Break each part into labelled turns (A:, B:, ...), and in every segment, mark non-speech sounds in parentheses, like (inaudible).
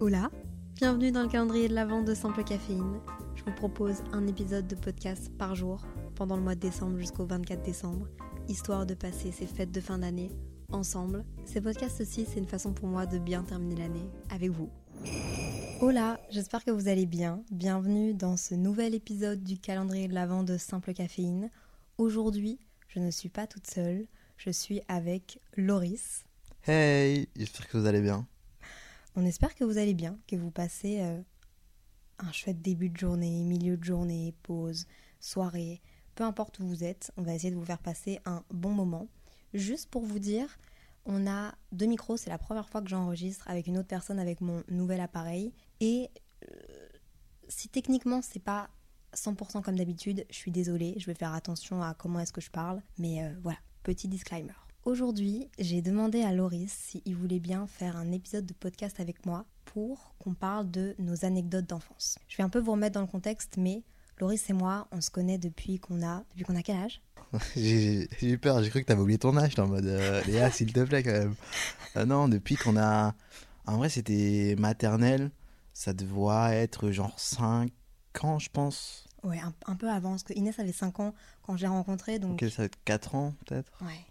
A: Hola, bienvenue dans le calendrier de l'Avent de Simple Caféine. Je vous propose un épisode de podcast par jour pendant le mois de décembre jusqu'au 24 décembre, histoire de passer ces fêtes de fin d'année ensemble. Ces podcasts aussi, c'est une façon pour moi de bien terminer l'année avec vous. Hola, j'espère que vous allez bien. Bienvenue dans ce nouvel épisode du calendrier de l'Avent de Simple Caféine. Aujourd'hui, je ne suis pas toute seule, je suis avec Loris.
B: Hey, j'espère que vous allez bien.
A: On espère que vous allez bien, que vous passez euh, un chouette début de journée, milieu de journée, pause, soirée, peu importe où vous êtes, on va essayer de vous faire passer un bon moment. Juste pour vous dire, on a deux micros, c'est la première fois que j'enregistre avec une autre personne avec mon nouvel appareil. Et euh, si techniquement c'est pas 100% comme d'habitude, je suis désolée, je vais faire attention à comment est-ce que je parle. Mais euh, voilà, petit disclaimer. Aujourd'hui, j'ai demandé à Loris s'il voulait bien faire un épisode de podcast avec moi pour qu'on parle de nos anecdotes d'enfance. Je vais un peu vous remettre dans le contexte, mais Loris et moi, on se connaît depuis qu'on a... Depuis qu'on a quel âge? (laughs)
B: J'ai j'ai eu peur, j'ai cru que t'avais oublié ton âge, en mode euh, (laughs) Léa, s'il te plaît, quand même. Euh, non, depuis qu'on a. En vrai, c'était maternelle, ça devait être genre 5 ans, je pense.
A: Ouais, un, un peu avant, parce que Inès avait 5 ans quand je l'ai rencontrée, donc...
B: Ok, ça va être 4 ans, peut-être.
A: Ouais.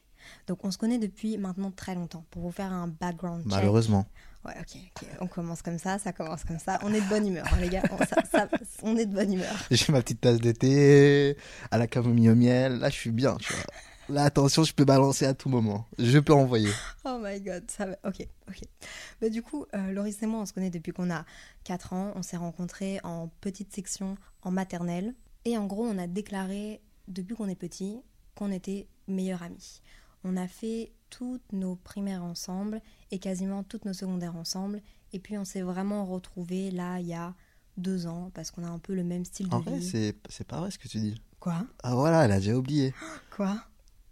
A: Donc on se connaît depuis maintenant très longtemps. Pour vous faire un background check.
B: Malheureusement.
A: Ouais, ok, ok. On commence comme ça, ça commence comme ça. On est de bonne humeur, hein, les gars. On, ça- ça- on est de bonne humeur. (laughs)
B: J'ai ma petite tasse de thé, à la camomille au miel, là, je suis bien, tu vois. Là, attention, je peux balancer à tout moment. Je peux envoyer.
A: Oh my god, ça va. Ok, ok. Mais du coup, euh, Loris et moi, on se connaît depuis qu'on a 4 ans. On s'est rencontrés en petite section en maternelle. Et en gros, on a déclaré, depuis qu'on est petit, qu'on était meilleurs amis. On a fait toutes nos primaires ensemble et quasiment toutes nos secondaires ensemble. Et puis, on s'est vraiment retrouvés là, il y a deux ans, parce qu'on a un peu le même style de
B: En
A: vie.
B: c'est c'est pas vrai ce que tu dis.
A: Quoi?
B: Ah voilà, elle a déjà oublié. (gasps)
A: Quoi?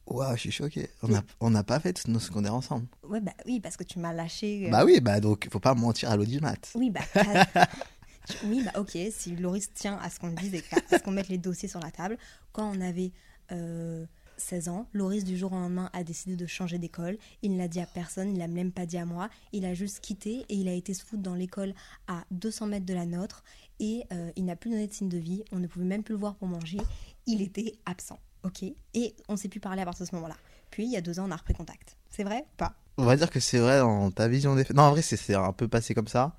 B: Waouh, je suis choqué. On n'a on pas fait tous nos secondaires ensemble.
A: Ouais, bah oui, parce que tu m'as lâché. euh,
B: Bah oui, bah donc, faut pas mentir à l'audimat.
A: Oui, bah, (laughs) oui, bah ok, si Loris tient à ce qu'on dise et qu'à- à ce qu'on mette les dossiers sur la table, quand on avait euh, 16 ans, Loris du jour au lendemain a décidé de changer d'école. Il ne l'a dit à personne, il l'a même pas dit à moi. Il a juste quitté et il a été se foutre dans l'école à 200 mètres de la nôtre et euh, il n'a plus donné de signe de vie. On ne pouvait même plus le voir pour manger. Il était absent, ok? Et on s'est plus parler à partir de ce moment-là. Puis il y a deux ans, on a repris contact. C'est vrai ou pas?
B: On va dire que c'est vrai dans ta vision des faits. Non, en vrai, c'est c'est un peu passé comme ça.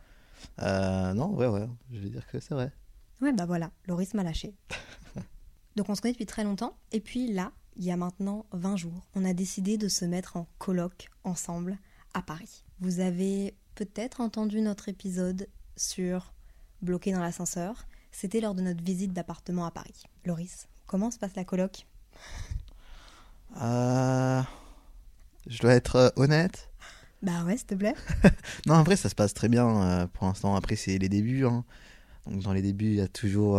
B: Euh, non, ouais, ouais, je vais dire que c'est vrai.
A: Ouais, bah voilà, Loris m'a lâché. (laughs) Donc on se connaît depuis très longtemps. Et puis là, il y a maintenant 20 jours, on a décidé de se mettre en colloque ensemble à Paris. Vous avez peut-être entendu notre épisode sur bloqué dans l'ascenseur. C'était lors de notre visite d'appartement à Paris. Loris, comment se passe la colloque?
B: Euh, Je dois être euh, honnête.
A: Bah ouais, s'il te plaît. (laughs)
B: Non, en vrai, ça se passe très bien euh, pour l'instant. Après, c'est les débuts. hein. Donc, dans les débuts, il y a toujours.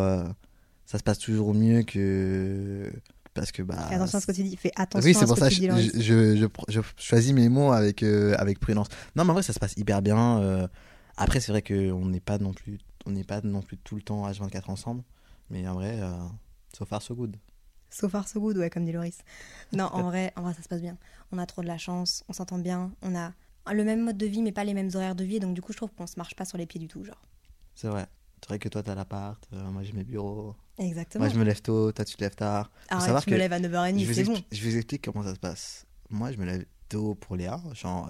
B: Ça se passe toujours mieux que. Parce que. Bah,
A: Fais attention à ce que tu dis. Fais attention
B: oui,
A: à
B: c'est
A: ce
B: pour
A: que
B: ça que je, je, je, je choisis mes mots avec, euh, avec prudence. Non, mais en vrai, ça se passe hyper bien. euh. Après, c'est vrai qu'on n'est pas non plus on n'est pas non plus tout le temps H24 ensemble. Mais en vrai, euh, so far, so good.
A: So far so good, ouais, comme dit Loris. Non, (laughs) en vrai, en vrai, ça se passe bien. On a trop de la chance, on s'entend bien, on a le même mode de vie, mais pas les mêmes horaires de vie, donc du coup, je trouve qu'on se marche pas sur les pieds du tout, genre.
B: C'est vrai. C'est vrai que toi, t'as l'appart, euh, moi j'ai mes bureaux.
A: Exactement.
B: Moi, je me lève tôt, toi, tu te lèves tard.
A: Arrête,
B: savoir
A: je me
B: que-
A: lève à 9h30,
B: je, vous
A: c'est bon.
B: je vous explique comment ça se passe. Moi, je me lève tôt pour Léa, genre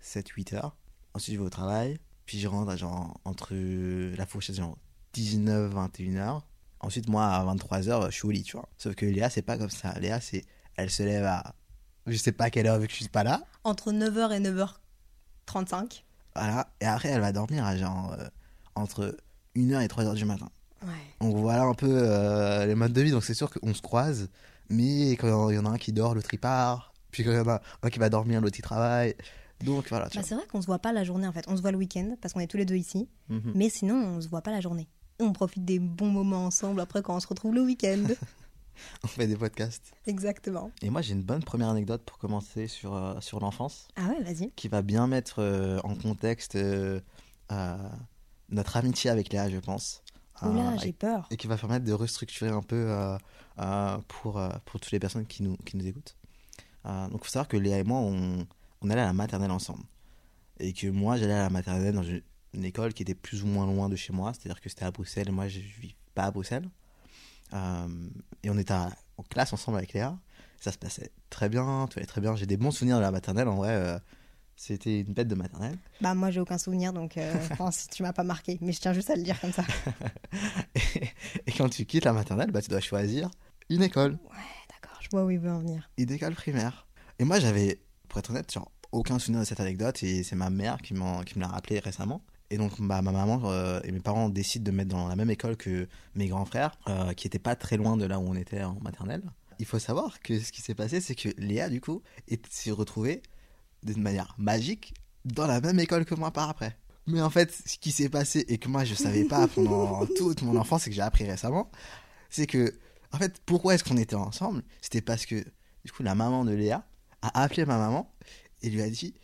B: 7-8 heures. Ensuite, je vais au travail. Puis, je rentre à genre entre la fourchette, genre 19-21 heures. Ensuite, moi, à 23 heures, je suis au lit, tu vois. Sauf que Léa, c'est pas comme ça. Léa, c'est. Elle se lève à. Je sais pas à quelle heure, vu que je suis pas là.
A: Entre 9h et 9h35.
B: Voilà. Et après, elle va dormir à genre. euh, entre 1h et 3h du matin.
A: Ouais.
B: Donc voilà un peu euh, les modes de vie. Donc c'est sûr qu'on se croise, mais quand il y en a un qui dort, l'autre il part. Puis quand il y en a un qui va dormir, l'autre il travaille. Donc voilà.
A: Bah, c'est vrai qu'on se voit pas la journée en fait. On se voit le week-end parce qu'on est tous les deux ici.
B: Mhm.
A: Mais sinon, on se voit pas la journée. On profite des bons moments ensemble après quand on se retrouve le week-end. (laughs)
B: On fait des podcasts.
A: Exactement.
B: Et moi j'ai une bonne première anecdote pour commencer sur, euh, sur l'enfance.
A: Ah ouais, vas-y.
B: qui va bien mettre euh, en contexte notre amitié avec Léa, je pense.
A: Oula,
B: Euh,
A: j'ai peur.
B: et qui va permettre de restructurer un peu euh, euh, pour, pour toutes les personnes qui nous, qui nous écoutent. Donc, il faut savoir que Léa et moi, on, on allait à la maternelle ensemble. Et que moi, j'allais à la maternelle dans une, une école qui était plus ou moins loin de chez moi, c'est-à-dire que c'était à Bruxelles, et moi, je ne vis pas à Bruxelles. Euh, et on était à- en classe ensemble avec Léa. Ça se passait très bien, tout allait très bien. J'ai des bons souvenirs de la maternelle, en vrai. euh, c'était une bête de maternelle.
A: Bah moi j'ai aucun souvenir donc euh, (laughs) que tu m'as pas marqué. Mais je tiens juste à le dire comme ça. (laughs)
B: Et, et quand tu quittes la maternelle, bah, tu dois choisir une école,
A: D'accord, je vois où il veut en venir.
B: une école primaire. Et moi, j'avais, pour être honnête, genre, aucun souvenir de cette anecdote et c'est ma mère qui, qui me l'a rappelé récemment. Et donc, bah, ma maman euh, et mes parents décident de me mettre dans la même école que mes grands frères, euh, qui n'étaient pas très loin de là où on était en maternelle. Il faut savoir que ce qui s'est passé, c'est que Léa, du coup, est- s'est retrouvée d'une manière magique dans la même école que moi par après. Mais en fait, ce qui s'est passé et que moi je savais pas (laughs) pendant toute mon enfance et que j'ai appris récemment, c'est que, en fait, pourquoi est-ce qu'on était ensemble? C'était parce que, du coup, la maman de Léa a appelé ma maman et lui a dit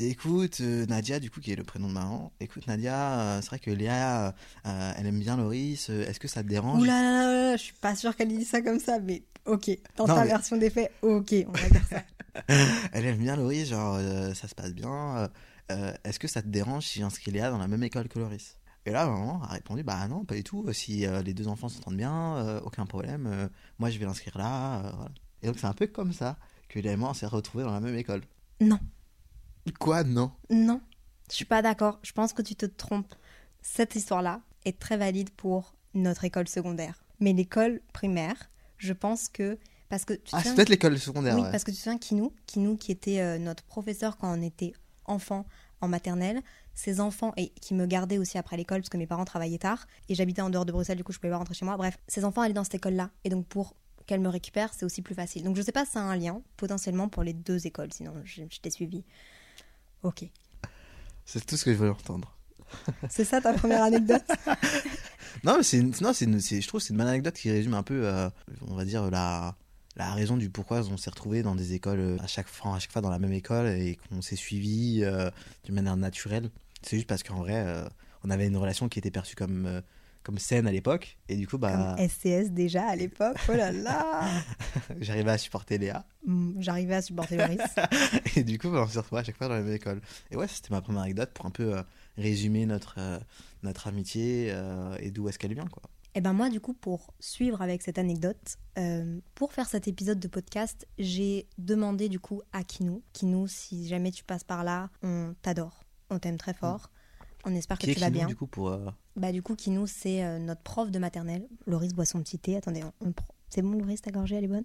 B: Écoute, euh, Nadia, du coup, qui est le prénom de maman, écoute, Nadia, euh, c'est vrai que Léa, euh, elle aime bien Loris, est-ce que ça te dérange?
A: Ouh là là là là, je suis pas sûre qu'elle ait dit ça comme ça, mais ok. Dans
B: Non,
A: ta
B: mais-
A: version des faits, ok, on va dire ça. (laughs)
B: Elle aime bien Loris, genre, euh, ça se passe bien, euh, euh, est-ce que ça te dérange si j'inscris Léa dans la même école que Loris Et là, maman a répondu Bah non, pas du tout, si euh, les deux enfants s'entendent bien, aucun problème, moi je vais l'inscrire là, voilà. Et donc, c'est un peu comme ça que Léa et moi on s'est retrouvés dans la même école.
A: Non.
B: Quoi, non?
A: Non, je suis pas d'accord. Je pense que tu te trompes. Cette histoire-là est très valide pour notre école secondaire. Mais l'école primaire, je pense que parce que tu
B: Ah, c'est peut-être l'école secondaire.
A: Oui,
B: ouais.
A: parce que tu te souviens Kinou, Kinou qui était euh, notre professeur quand on était enfant en maternelle, ses enfants et qui me gardaient aussi après l'école parce que mes parents travaillaient tard et j'habitais en dehors de Bruxelles, du coup je pouvais pas rentrer chez moi. Bref, ses enfants allaient dans cette école-là et donc pour qu'elle me récupère, c'est aussi plus facile. Donc je sais pas si ça a un lien potentiellement pour les deux écoles, sinon je, je t'ai suivi. Ok.
B: C'est tout ce que je voulais entendre. (laughs)
A: C'est ça ta première anecdote? (laughs)
B: Non, mais c'est non, c'est je trouve que c'est une bonne anecdote qui résume un peu, euh, on va dire, la, la raison du pourquoi on s'est retrouvés dans des écoles euh, à chaque fois, à chaque fois dans la même école et qu'on s'est suivis euh, d'une manière naturelle. C'est juste parce qu'en vrai, euh, on avait une relation qui était perçue comme, euh, comme saine à l'époque. Et du coup, bah,
A: Comme SCS déjà à l'époque, oh là là (laughs)
B: j'arrivais à supporter Léa.
A: Hum, J'arrivais à supporter Loris. (laughs)
B: Et du coup, bah, on s'est retrouvés à chaque fois dans la même école. Et ouais, c'était ma première anecdote pour un peu résumer notre, notre amitié et d'où est-ce qu'elle vient, quoi.
A: Et ben moi, du coup, pour suivre avec cette anecdote, euh, pour faire cet épisode de podcast, j'ai demandé du coup à Kinou. Kinou, si jamais tu passes par là, on t'adore, on t'aime très fort. On espère que
B: Qui
A: tu vas
B: Kinou,
A: bien.
B: du coup, pour... euh,
A: Bah du coup, Kinou, c'est euh, notre prof de maternelle. Loris boit son petit thé. Attendez, on, c'est bon, Loris, ta gorgée, elle est bonne?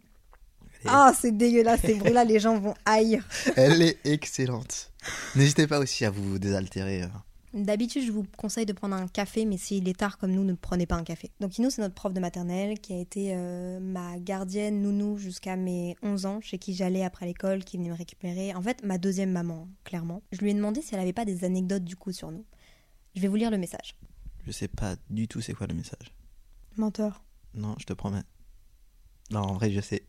A: Ah, c'est dégueulasse, ces bruits-là, (laughs) les gens vont haïr.
B: Elle est excellente. N'hésitez pas aussi à vous désaltérer.
A: D'habitude, je vous conseille de prendre un café, mais s'il est tard comme nous, ne prenez pas un café. Donc, Ino, c'est notre prof de maternelle qui a été euh, ma gardienne nounou jusqu'à mes 11 ans, chez qui j'allais après l'école, qui venait me récupérer. En fait, ma deuxième maman, clairement. Je lui ai demandé si elle avait pas des anecdotes du coup sur nous. Je vais vous lire le message.
B: Je sais pas du tout c'est quoi le message.
A: Menteur.
B: Non, je te promets. Non, en vrai, je sais.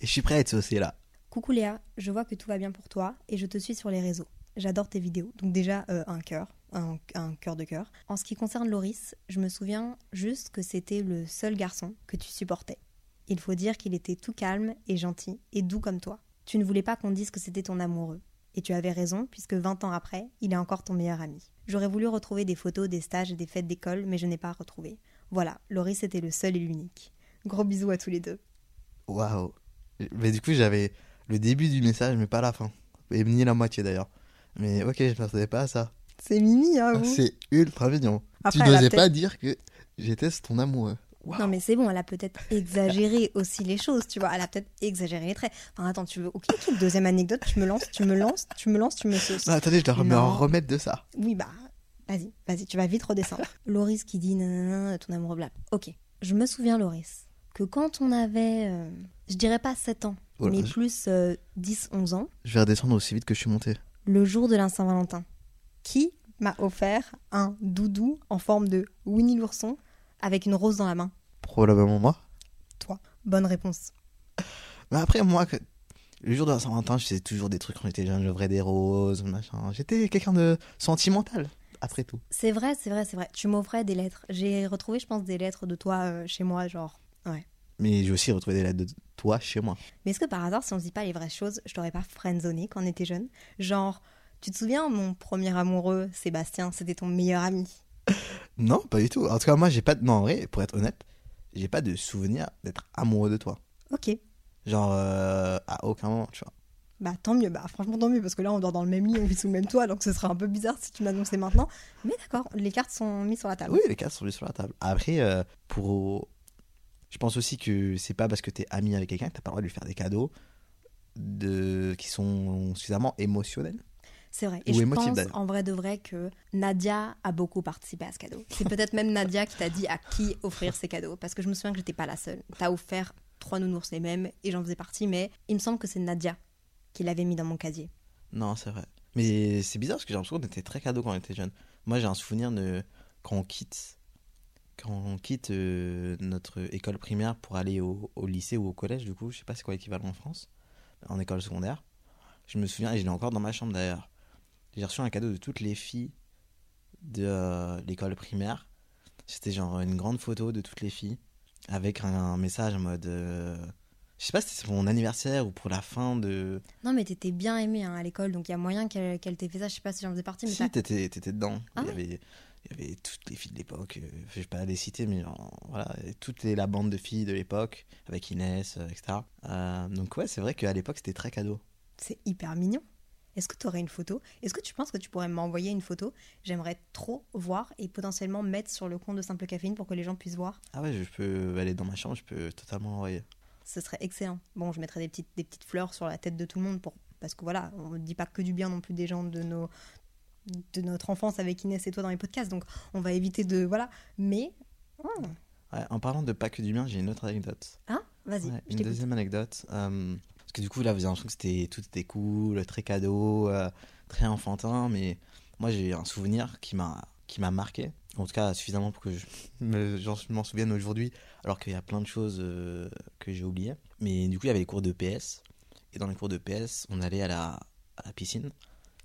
B: Et je suis prêt à être saucé là.
A: Coucou Léa, je vois que tout va bien pour toi et je te suis sur les réseaux. J'adore tes vidéos. Donc déjà, euh, un cœur, un, cœur de cœur. En ce qui concerne Loris, je me souviens juste que c'était le seul garçon que tu supportais. Il faut dire qu'il était tout calme et gentil et doux comme toi. Tu ne voulais pas qu'on dise que c'était ton amoureux. Et tu avais raison, puisque 20 ans après, il est encore ton meilleur ami. J'aurais voulu retrouver des photos des stages et des fêtes d'école, mais je n'ai pas retrouvé. Voilà, Loris était le seul et l'unique. Gros bisous à tous les deux.
B: Waouh. Mais du coup, j'avais le début du message, mais pas la fin. Et ni la moitié d'ailleurs. Mais ok, je m'attendais pas à ça.
A: C'est Mimi, hein, vous
B: C'est ultra mignon.
A: Après,
B: tu n'osais pas dire que j'étais ton amoureux.
A: Non mais c'est bon, elle a peut-être exagéré (laughs) aussi les choses, tu vois. Elle a peut-être exagéré les traits. Enfin attends, tu veux ok, deuxième anecdote, tu me lances, tu me lances, tu me lances, tu me sauces.
B: Non, attendez, je dois me
A: Non.
B: remettre de ça.
A: Oui bah, vas-y, vas-y, tu vas vite redescendre. (laughs) Loris qui dit nanana, ton amoureux blab. Ok, je me souviens Loris que quand on avait, euh, je dirais pas 7 ans,
B: Oh là,
A: mais
B: je-
A: plus 10-11 ans,
B: Je vais redescendre aussi vite que je suis monté.
A: le jour de la Saint-Valentin. Qui m'a offert un doudou en forme de Winnie l'ourson avec une rose dans la main
B: Probablement moi.
A: Toi. Bonne réponse.
B: Mais après, moi, que- le jour de la Saint-Valentin, je faisais toujours des trucs quand j'étais jeune. J'ouvrais des roses, machin. J'étais quelqu'un de sentimental, après tout.
A: C'est vrai, c'est vrai, c'est vrai. Tu m'offrais des lettres. J'ai retrouvé, je pense, des lettres de toi euh, chez moi, genre. Ouais.
B: Mais j'ai aussi retrouvé des lettres de toi chez moi.
A: Mais est-ce que par hasard, si on se dit pas les vraies choses, je t'aurais pas friendzoné quand on était jeune? Genre, tu te souviens, mon premier amoureux, Sébastien, c'était ton meilleur ami? (laughs)
B: Non, pas du tout. En tout cas, moi, j'ai pas. de- Non, en vrai, pour être honnête, j'ai pas de souvenir d'être amoureux de toi.
A: Ok.
B: Genre, euh, à aucun moment, tu vois.
A: Bah tant mieux, bah franchement tant mieux, parce que là on dort dans le même lit, on vit sous le même toit, donc ce serait un peu bizarre si tu m'annonçais maintenant. Mais d'accord, les cartes sont mises sur la table.
B: Oui, les cartes sont mises sur la table. Après, euh, pour. Je pense aussi que c'est pas parce que t'es ami avec quelqu'un que t'as pas le droit de lui faire des cadeaux de... qui sont suffisamment émotionnels.
A: C'est vrai. Et
B: Ou
A: je
B: émotive,
A: pense en vrai de vrai que Nadia a beaucoup participé à ce cadeau. C'est peut-être même Nadia qui t'a dit à qui offrir ces cadeaux. Parce que je me souviens que j'étais pas la seule. T'as offert trois nounours les mêmes et j'en faisais partie, mais il me semble que c'est Nadia qui l'avait mis dans mon casier.
B: Non, c'est vrai. Mais c'est bizarre parce que j'ai l'impression qu'on était très cadeau quand on était jeune. Moi, j'ai un souvenir de quand on quitte, quand on quitte euh, notre école primaire pour aller au, au lycée ou au collège, du coup, je sais pas c'est quoi l'équivalent en France, en école secondaire. Je me souviens, et je l'ai encore dans ma chambre d'ailleurs. J'ai reçu un cadeau de toutes les filles de euh, l'école primaire. C'était genre une grande photo de toutes les filles avec un, un message en mode. euh, je sais pas si c'était pour mon anniversaire ou pour la fin de.
A: Non, mais t'étais bien aimée hein, à l'école, donc il y a moyen qu'elle t'ait fait ça. Je sais pas si j'en faisais partie, mais
B: Si, t'étais, dedans.
A: Ah
B: il, y
A: ouais
B: avait, il y avait toutes les filles de l'époque. euh, je vais pas les citer, mais genre, voilà, toute les- la bande de filles de l'époque, avec Inès, etc. Euh, donc, ouais, c'est vrai qu'à l'époque, c'était très cadeau.
A: c'est hyper mignon. Est-ce que tu aurais une photo? Est-ce que tu penses que tu pourrais m'envoyer une photo? J'aimerais trop voir et potentiellement mettre sur le compte de Simple Caféine pour que les gens puissent voir.
B: Ah ouais, je peux aller dans ma chambre, je peux totalement l'envoyer.
A: Ce serait excellent. Bon, je mettrais des petites, des petites fleurs sur la tête de tout le monde pour parce que voilà, on ne dit pas que du bien non plus des gens de nos de notre enfance avec Inès et toi dans les podcasts, donc on va éviter de voilà. Mais oh,
B: Ouais, en parlant de pas que du bien, j'ai une autre anecdote.
A: hein, vas-y,
B: Ouais, une deuxième anecdote. euh, du coup, là, vous avez l'impression que c'était, tout était cool, très cadeau, euh, très enfantin, mais moi, j'ai un souvenir qui m'a, marqué. En tout cas, suffisamment pour que je m'en souvienne aujourd'hui, alors qu'il y a plein de choses euh, que j'ai oubliées. Mais du coup, il y avait les cours de PS. Et dans les cours de PS, on allait à la, à la piscine.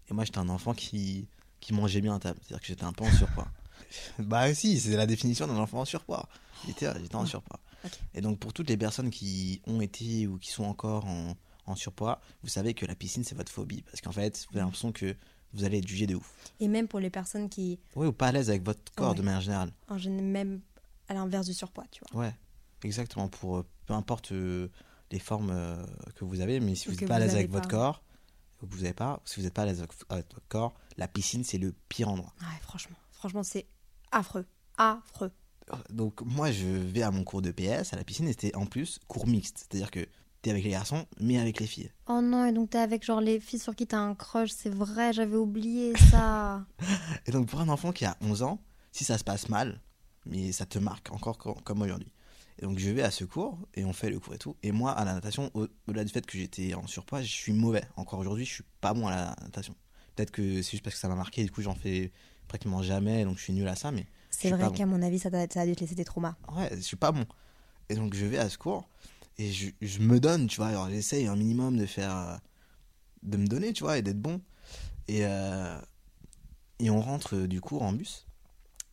B: Et moi, j'étais un enfant qui, qui mangeait bien à table. C'est-à-dire que j'étais un peu en surpoids. (laughs) bah si, c'est la définition d'un enfant en surpoids. J'étais en surpoids. Et donc pour toutes les personnes qui ont été ou qui sont encore en, en surpoids, vous savez que la piscine c'est votre phobie. Parce qu'en fait, vous avez l'impression que vous allez être jugé de ouf.
A: Et même pour les personnes qui,
B: Oui, ou pas à l'aise avec votre corps
A: Ouais.
B: de manière générale.
A: en général, même à l'inverse du surpoids, tu vois.
B: Ouais, exactement. Pour euh, peu importe euh, les formes euh, que vous avez, mais si
A: Ou
B: vous n'êtes pas à l'aise avec votre corps, ou que vous n'avez pas, si vous n'êtes pas à l'aise avec, avec votre corps, la piscine c'est le pire endroit.
A: Ouais, franchement, franchement, c'est affreux, affreux.
B: Donc moi je vais à mon cours de PS à la piscine et c'était en plus cours mixte. C'est-à-dire que t'es avec les garçons mais avec les filles.
A: Oh non, et donc t'es avec genre les filles sur qui t'as un crush, c'est vrai, j'avais oublié ça. (laughs)
B: Et donc pour un enfant qui a 11 ans, si ça se passe mal, mais ça te marque encore co- comme aujourd'hui. Et donc je vais à ce cours et on fait le cours et tout. Et moi à la natation, au- au-delà du fait que j'étais en surpoids, je suis mauvais. Encore aujourd'hui, je suis pas bon à la natation. Peut-être que c'est juste parce que ça m'a marqué, du coup j'en fais pratiquement jamais, donc je suis nul à ça, mais
A: C'est vrai
B: bon.
A: qu'à mon avis, ça, a dû te laisser des traumas.
B: ouais, je suis pas bon. Et donc je vais à ce cours et je, je me donne, tu vois, alors j'essaye un minimum de faire, euh, de me donner, tu vois, et d'être bon. Et, euh, et on rentre euh, du cours en bus.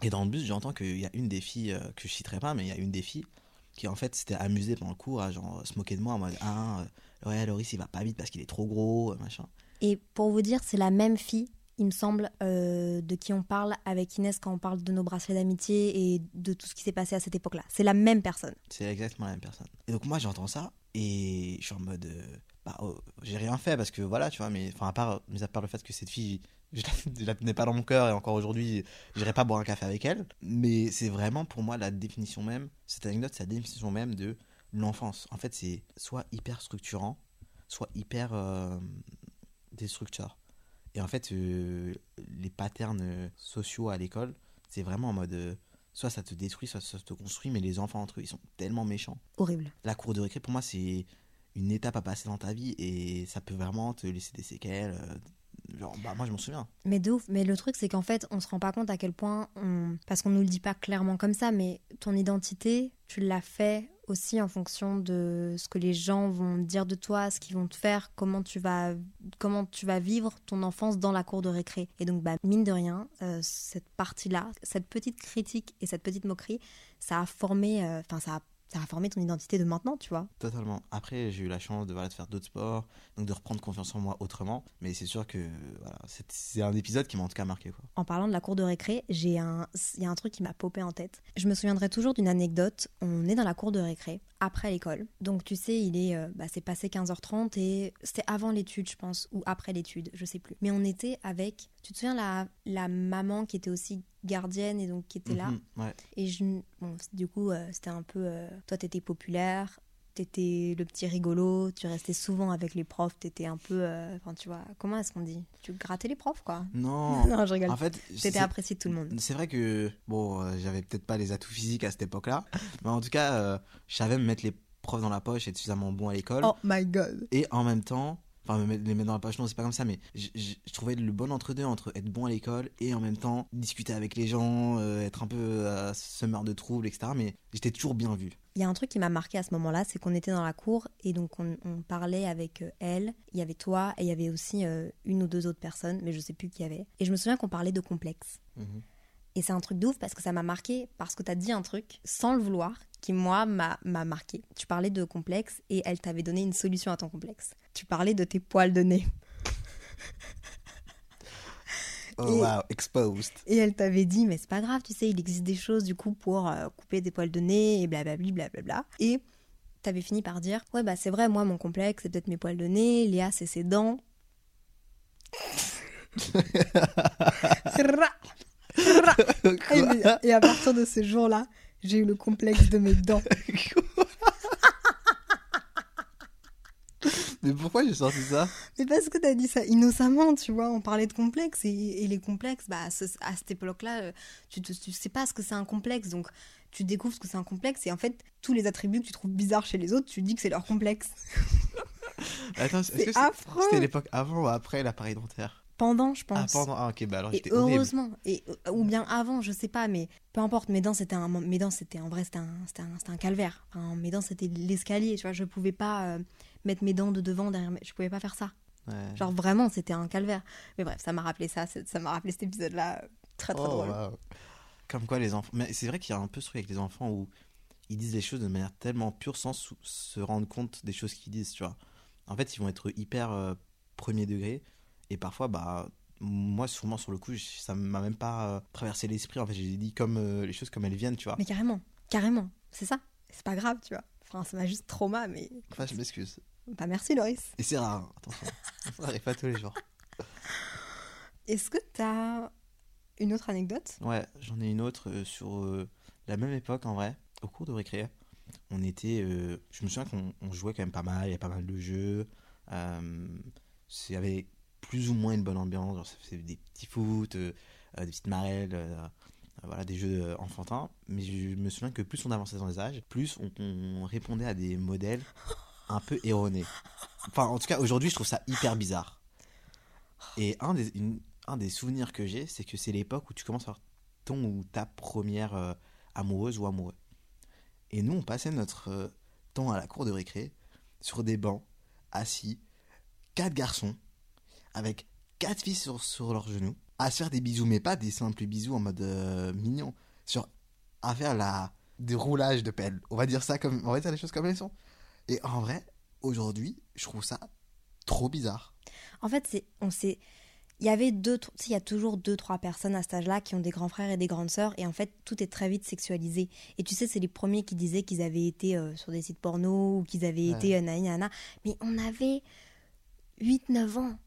B: Et dans le bus, j'entends qu'il y a une des filles, que je citerai pas, mais il y a une des filles qui en fait s'était amusée pendant le cours à genre se moquer de moi en mode Ah, ouais, Loris il va pas vite parce qu'il est trop gros, machin.
A: Et pour vous dire, c'est la même fille, il me semble, euh, de qui on parle avec Inès quand on parle de nos bracelets d'amitié et de tout ce qui s'est passé à cette époque-là. C'est la même personne.
B: C'est exactement la même personne. Et donc moi j'entends ça et je suis en mode euh, bah oh, j'ai rien fait parce que voilà tu vois mais enfin à part mis à part le fait que cette fille je la, je la tenais pas dans mon cœur et encore aujourd'hui j'irai pas boire un café avec elle mais c'est vraiment pour moi la définition même cette anecdote c'est la définition même de l'enfance. En fait c'est soit hyper structurant soit hyper euh, destructeur. Et en fait euh, les patterns euh, sociaux à l'école c'est vraiment en mode euh, soit ça te détruit soit ça te construit mais les enfants entre eux ils sont tellement méchants
A: Horrible.
B: la cour de récré, pour moi, c'est une étape à passer dans ta vie et ça peut vraiment te laisser des séquelles. genre, bah, moi, je m'en souviens.
A: Mais de ouf. Mais le truc, c'est qu'en fait, on se rend pas compte à quel point, on... parce qu'on nous le dit pas clairement comme ça, mais ton identité, tu l'as fait aussi en fonction de ce que les gens vont dire de toi, ce qu'ils vont te faire, comment tu vas, comment tu vas vivre ton enfance dans la cour de récré. Et donc, bah, mine de rien, euh, cette partie-là, cette petite critique et cette petite moquerie, ça a formé, euh, enfin, ça a ça a formé ton identité de maintenant, tu vois.
B: Totalement. Après, j'ai eu la chance de, voilà, de faire d'autres sports, donc de reprendre confiance en moi autrement. Mais c'est sûr que voilà, c'est- un épisode qui m'a en tout cas marqué. Quoi.
A: En parlant de la cour de récré, j'ai un, il y a un truc qui m'a popé en tête. Je me souviendrai toujours d'une anecdote. On est dans la cour de récré après l'école. Donc tu sais, il est, euh, bah, c'est passé 15h30 et c'était avant l'étude, je pense, ou après l'étude, je sais plus. Mais on était avec, tu te souviens la, la maman qui était aussi gardienne et donc qui était là.
B: Mhm, ouais.
A: Et je, bon, du coup, euh, c'était un peu, euh, toi t'étais populaire. T'étais le petit rigolo, tu restais souvent avec les profs, t'étais un peu. euh, Enfin, tu vois, comment est-ce qu'on dit? Tu grattais les profs, quoi?
B: Non, (laughs)
A: non, je rigole.
B: en fait,
A: T'étais apprécié de tout le monde.
B: C'est vrai que, bon, euh, j'avais peut-être pas les atouts physiques à cette époque-là, (laughs) mais en tout cas, je savais me mettre les profs dans la poche, être suffisamment bon à l'école,
A: Oh my god.
B: et en même temps, enfin, me mettre- les mettre dans la poche, non, c'est pas comme ça, mais je, trouvais le bon entre-deux entre être bon à l'école et en même temps discuter avec les gens, euh, être un peu euh, semeur de troubles, etc. Mais j'étais toujours bien vu.
A: Il y a un truc qui m'a marqué à ce moment-là, c'est qu'on était dans la cour et donc on, on parlait avec euh, elle. Il y avait toi et il y avait aussi euh, une ou deux autres personnes, mais je sais plus qui y avait. Et je me souviens qu'on parlait de complexe.
B: Mhm.
A: Et c'est un truc de ouf parce que ça m'a marqué, parce que t'as dit un truc sans le vouloir, qui moi m'a m'a marqué. Tu parlais de complexe et elle t'avait donné une solution à ton complexe. Tu parlais de tes poils de nez.
B: Oh
A: Et-
B: wow, exposed.
A: Et elle t'avait dit, mais c'est pas grave, tu sais, il existe des choses du coup pour euh, couper des poils de nez et blablabli, blablabla. Et t'avais fini par dire, ouais, bah c'est vrai, moi, mon complexe, c'est peut-être mes poils de nez, Léa, c'est ses dents. (laughs) (laughs) Et, à partir de ce jour-là, j'ai eu le complexe de mes dents. (laughs)
B: Mais pourquoi j'ai sorti ça?
A: Mais parce que t'as dit ça innocemment, tu vois, on parlait de complexe et, et les complexes, bah, à, ce- à cette époque-là, euh, tu, te- tu sais pas ce que c'est un complexe, donc tu découvres ce que c'est un complexe et en fait, tous les attributs que tu trouves bizarres chez les autres, tu dis que c'est leur complexe.
B: Attends, est-ce que c'était l'époque avant ou après l'appareil dentaire?
A: Pendant, je pense.
B: Ah, pendant. Ah, ok, bah alors j'étais
A: heureusement, et, euh, ou bien avant, je sais pas, mais peu importe, mes dents c'était un, mes dents c'était en vrai c'était un, c'était un, calvaire. Enfin, mes dents c'était l'escalier, tu vois, je pouvais pas euh, mettre mes dents de devant derrière, je pouvais pas faire ça.
B: Ouais.
A: Genre vraiment, c'était un calvaire. Mais bref, ça m'a rappelé ça, ça m'a rappelé cet épisode-là, euh, très très
B: Oh,
A: drôle.
B: Comme quoi les enfants. Mais c'est vrai qu'il y a un peu ce truc avec les enfants où ils disent les choses de manière tellement pure sans se rendre compte des choses qu'ils disent, tu vois. En fait, ils vont être hyper euh, premier degré et parfois, bah. Moi, sûrement sur le coup, ça m'a même pas euh, traversé l'esprit. En fait, j'ai dit comme euh, les choses comme elles viennent, tu vois.
A: Mais carrément, carrément, c'est ça. C'est pas grave, tu vois. Enfin, ça m'a juste trauma, mais.
B: Enfin, je m'excuse.
A: Bah merci Loris.
B: Et c'est rare, hein, attention. (laughs) ça arrive pas tous les jours.
A: Est-ce que t'as une autre anecdote?
B: Ouais, j'en ai une autre euh, sur euh, la même époque en vrai, au cours de récré. On était, je me souviens qu'on on jouait quand même pas mal, il y avait pas mal de jeux. Euh, il y avait plus ou moins une bonne ambiance, faisait des petits foot, euh, euh, des petites marelles, euh, voilà, des jeux enfantins. Mais je me souviens que plus on avançait dans les âges, plus on, on répondait à des modèles un peu erronés. Enfin, en tout cas, aujourd'hui, je trouve ça hyper bizarre. Et un des, souvenirs que j'ai, c'est que c'est l'époque où tu commences à avoir ton ou ta première amoureuse ou amoureux. Et nous, on passait notre temps à la cour de récré, sur des bancs, assis, quatre garçons, avec quatre filles sur, sur leurs genoux, à se faire des bisous, mais pas des simples bisous en mode euh, mignon, sur, à faire la, des roulages de pelle. On va dire ça comme, on va dire les choses comme elles sont. Et en vrai, aujourd'hui, je trouve ça trop bizarre.
A: En fait, c'est, on s'est, il y avait deux, tu sais, il y a toujours deux, trois personnes à cet âge-là qui ont des grands frères et des grandes sœurs, et en fait, tout est très vite sexualisé. Et tu sais, c'est les premiers qui disaient qu'ils avaient été euh, sur des sites porno ou qu'ils avaient
B: Ouais.
A: été euh, nana. Mais on avait 8, 9 ans,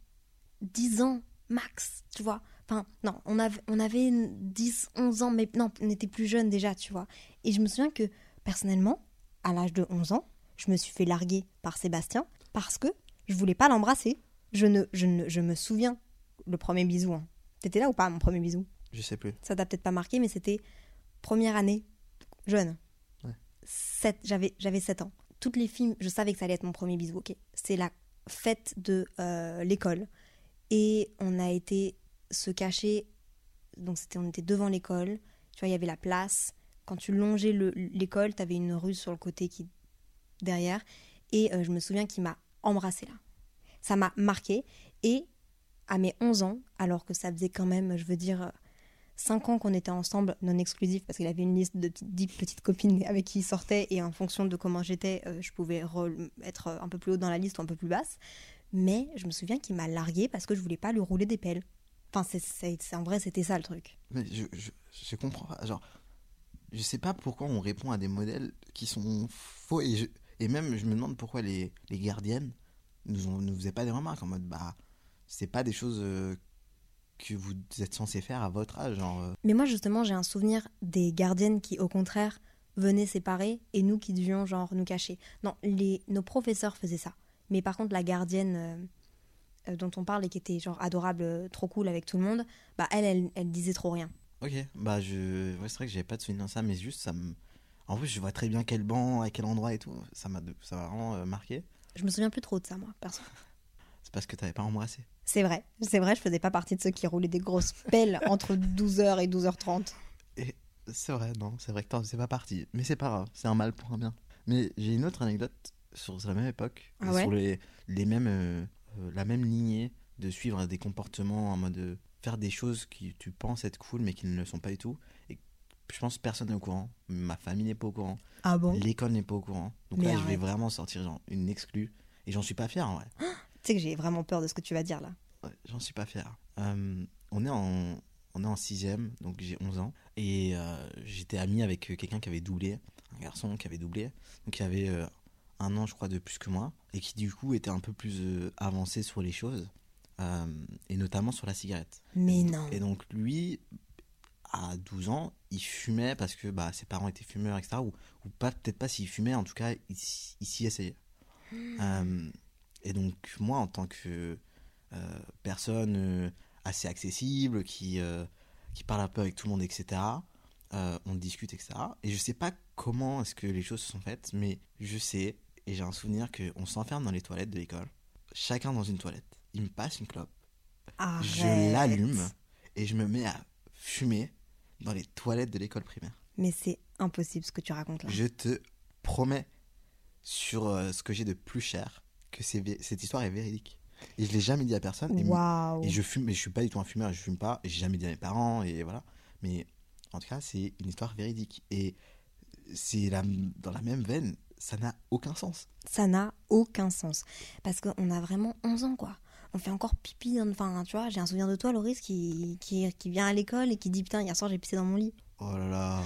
A: 10 ans max, tu vois. Enfin, non, on avait, on avait 10, 11 ans, mais non, on était plus jeunes déjà, tu vois. Et je me souviens que, personnellement, à l'âge de 11 ans, je me suis fait larguer par Sébastien parce que je voulais pas l'embrasser. Je, ne, je, ne, je me souviens, le premier bisou. Hein. T'étais là ou pas, mon premier bisou?
B: Je sais plus.
A: Ça t'a peut-être pas marqué, mais c'était première année, jeune.
B: Ouais.
A: Sept- J'avais, j'avais 7 ans. toutes les filles, je savais que ça allait être mon premier bisou, ok. C'est la fête de euh, l'école. Et on a été se cacher, donc c'était, on était devant l'école, tu vois, il y avait la place. Quand tu longeais le- l'école, tu avais une rue sur le côté qui derrière. Et euh, je me souviens qu'il m'a embrassé là. Ça m'a marqué. Et à mes 11 ans, alors que ça faisait quand même, je veux dire, 5 ans qu'on était ensemble, non exclusif, parce qu'il avait une liste de petites, 10 petites copines avec qui il sortait, et en fonction de comment j'étais, euh, je pouvais re- être un peu plus haut dans la liste ou un peu plus basse. Mais je me souviens qu'il m'a largué parce que je voulais pas lui rouler des pelles. Enfin, c'est, en vrai, c'était ça le truc.
B: Mais je, je, je comprends pas. Genre, je sais pas pourquoi on répond à des modèles qui sont faux. Et, je, et même, je me demande pourquoi les, les gardiennes nous, ont, nous faisaient pas des remarques en mode bah, c'est pas des choses euh, que vous êtes censé faire à votre âge. Genre, euh,
A: Mais moi, justement, j'ai un souvenir des gardiennes qui, au contraire, venaient séparer et nous qui devions, genre, nous cacher. Non, les, nos professeurs faisaient ça. Mais par contre, la gardienne euh, euh, dont on parle et qui était, genre, adorable, euh, trop cool avec tout le monde, bah, elle, elle, elle disait trop rien.
B: ok, bah, je, ouais, c'est vrai que j'avais pas de souvenir de ça, mais juste, ça me. En plus, je vois très bien quel banc, à quel endroit et tout. Ça m'a ça m'a vraiment euh, marqué.
A: Je me souviens plus trop de ça, moi, perso. (laughs)
B: C'est parce que t'avais pas embrassé.
A: C'est vrai, c'est vrai, je faisais pas partie de ceux qui roulaient des grosses pelles (laughs) entre 12h et 12h30.
B: Et c'est vrai, non, c'est vrai que t'en faisais pas partie. Mais c'est pas grave, c'est un mal pour un bien. Mais j'ai une autre anecdote sur la même époque,
A: Ah ouais
B: sur les, les mêmes, euh, euh, la même lignée de suivre des comportements en mode euh, faire des choses qui tu penses être cool mais qui ne le sont pas du tout. Et je pense que personne n'est au courant, ma famille n'est pas au courant,
A: Ah bon Tu
B: l'école n'est pas au courant. Donc
A: Mais
B: là, je vais vraiment sortir genre, une exclue. Et j'en suis pas fier en vrai. (gasps)
A: sais que j'ai vraiment peur de ce que tu vas dire là.
B: Ouais, J'en suis pas fier. Euh, on est en on est en sixième, donc j'ai 11 ans, et euh, j'étais ami avec quelqu'un qui avait doublé, un garçon qui avait doublé, donc qui avait euh, un an je crois de plus que moi, et qui du coup était un peu plus euh, avancé sur les choses, euh, et notamment sur la cigarette.
A: Mais non.
B: Et donc lui, à 12 ans, il fumait parce que bah, ses parents étaient fumeurs, etc. Ou, ou pas, peut-être pas s'il fumait, en tout cas, il, il s'y essayait. Euh, et donc moi, en tant que personne assez accessible, qui, qui parle un peu avec tout le monde, etc., on discute, etc. Et je sais pas comment est-ce que les choses se sont faites, mais je sais, et j'ai un souvenir qu'on s'enferme dans les toilettes de l'école, chacun dans une toilette. Il me passe une clope,
A: Arrête.
B: je l'allume et je me mets à fumer dans les toilettes de l'école primaire.
A: Mais c'est impossible ce que tu racontes là.
B: Je te promets sur euh, ce que j'ai de plus cher que cette histoire est véridique. Et je l'ai jamais dit à personne. Et, et je fume, mais je suis pas du tout un fumeur, je fume pas, et j'ai jamais dit à mes parents, et voilà. Mais en tout cas, c'est une histoire véridique. Et c'est dans la même veine, ça n'a aucun sens.
A: Ça n'a aucun sens. Parce qu'on a vraiment 11 ans, quoi. On fait encore pipi. dans- Enfin, tu vois, j'ai un souvenir de toi, Loris, qui, qui, qui vient à l'école et qui dit Putain, hier soir, j'ai pissé dans mon lit.
B: Oh là là.